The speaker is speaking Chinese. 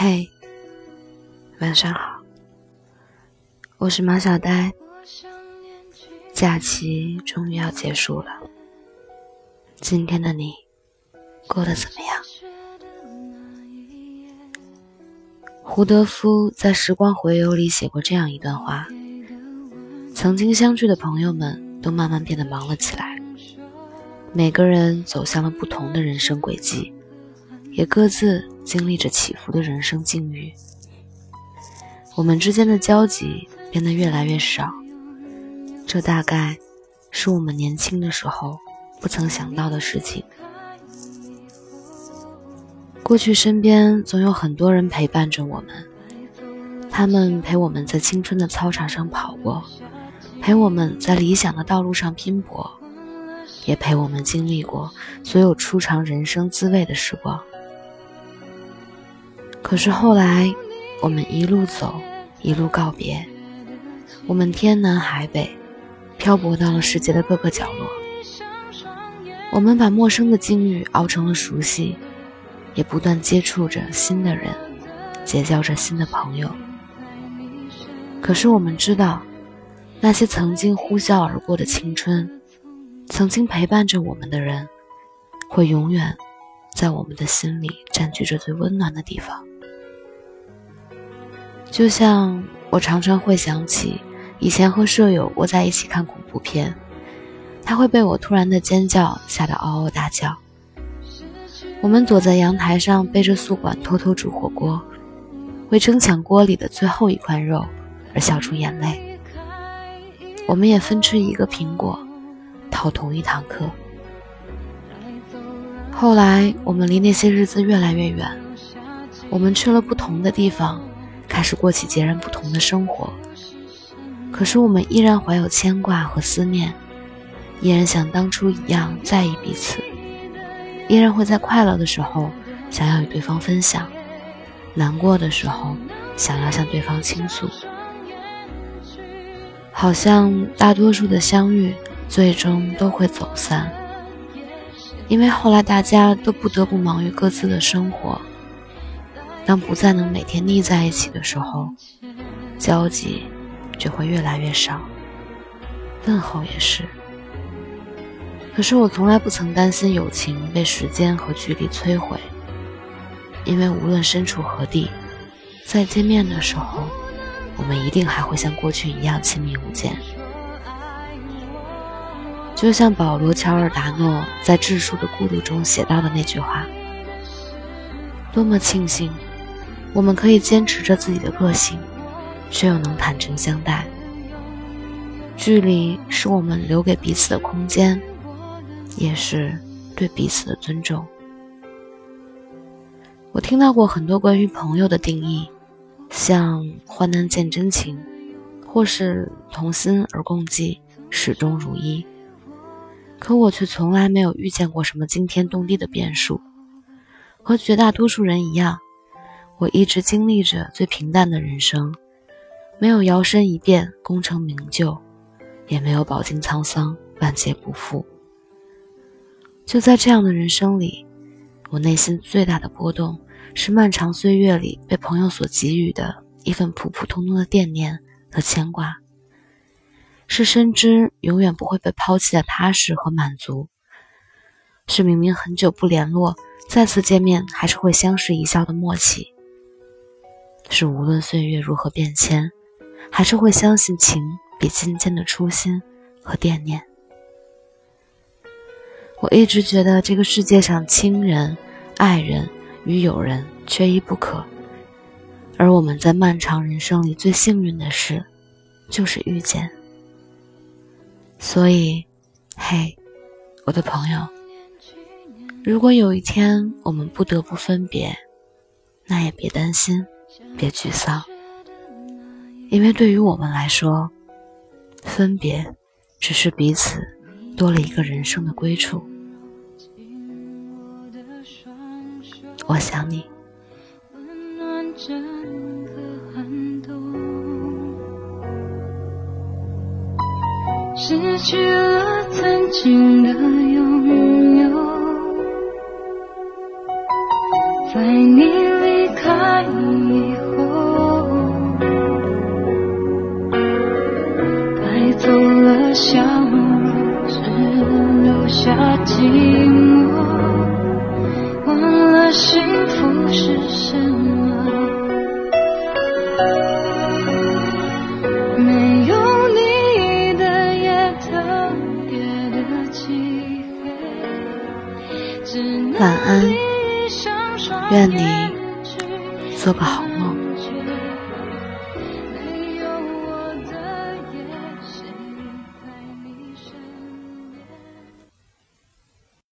嘿，晚上好，我是马小呆。假期终于要结束了，今天的你过得怎么样？胡德夫在《时光回游》里写过这样一段话：曾经相聚的朋友们都慢慢变得忙了起来，每个人走向了不同的人生轨迹，也各自经历着起伏的人生境遇。我们之间的交集变得越来越少，这大概是我们年轻的时候不曾想到的事情。过去身边总有很多人陪伴着我们，他们陪我们在青春的操场上跑过，陪我们在理想的道路上拼搏，也陪我们经历过所有初尝人生滋味的时光。可是后来，我们一路走，一路告别，我们天南海北，漂泊到了世界的各个角落。我们把陌生的境遇熬成了熟悉。也不断接触着新的人，结交着新的朋友。可是我们知道，那些曾经呼啸而过的青春，曾经陪伴着我们的人，会永远在我们的心里占据着最温暖的地方。就像我常常会想起以前和舍友窝在一起看恐怖片，他会被我突然的尖叫吓得嗷嗷大叫。我们躲在阳台上，背着宿管偷偷煮火锅，为争抢锅里的最后一块肉而笑出眼泪。我们也分吃一个苹果，逃同一堂课。后来，我们离那些日子越来越远，我们去了不同的地方，开始过起截然不同的生活。可是，我们依然怀有牵挂和思念，依然像当初一样在意彼此。依然会在快乐的时候想要与对方分享，难过的时候想要向对方倾诉。好像大多数的相遇最终都会走散，因为后来大家都不得不忙于各自的生活。当不再能每天腻在一起的时候，交集就会越来越少，问候也是。可是我从来不曾担心友情被时间和距离摧毁，因为无论身处何地，再见面的时候，我们一定还会像过去一样亲密无间。就像保罗·乔尔达诺在《智树的孤独》中写到的那句话：“多么庆幸，我们可以坚持着自己的个性，却又能坦诚相待。距离是我们留给彼此的空间。”也是对彼此的尊重。我听到过很多关于朋友的定义，像患难见真情，或是同心而共济，始终如一。可我却从来没有遇见过什么惊天动地的变数。和绝大多数人一样，我一直经历着最平淡的人生，没有摇身一变功成名就，也没有饱经沧桑万劫不复。就在这样的人生里，我内心最大的波动是漫长岁月里被朋友所给予的一份普普通通的惦念和牵挂，是深知永远不会被抛弃的踏实和满足，是明明很久不联络，再次见面还是会相视一笑的默契，是无论岁月如何变迁，还是会相信情比金坚的初心和惦念。我一直觉得这个世界上亲人、爱人与友人缺一不可，而我们在漫长人生里最幸运的事，就是遇见。所以，嘿，我的朋友，如果有一天我们不得不分别，那也别担心，别沮丧，因为对于我们来说，分别只是彼此。多了一个人生的归处，我想你。失去了曾经的拥有，在你离开以后。带走了笑容，只留下寂寞。晚安，愿你做个好梦。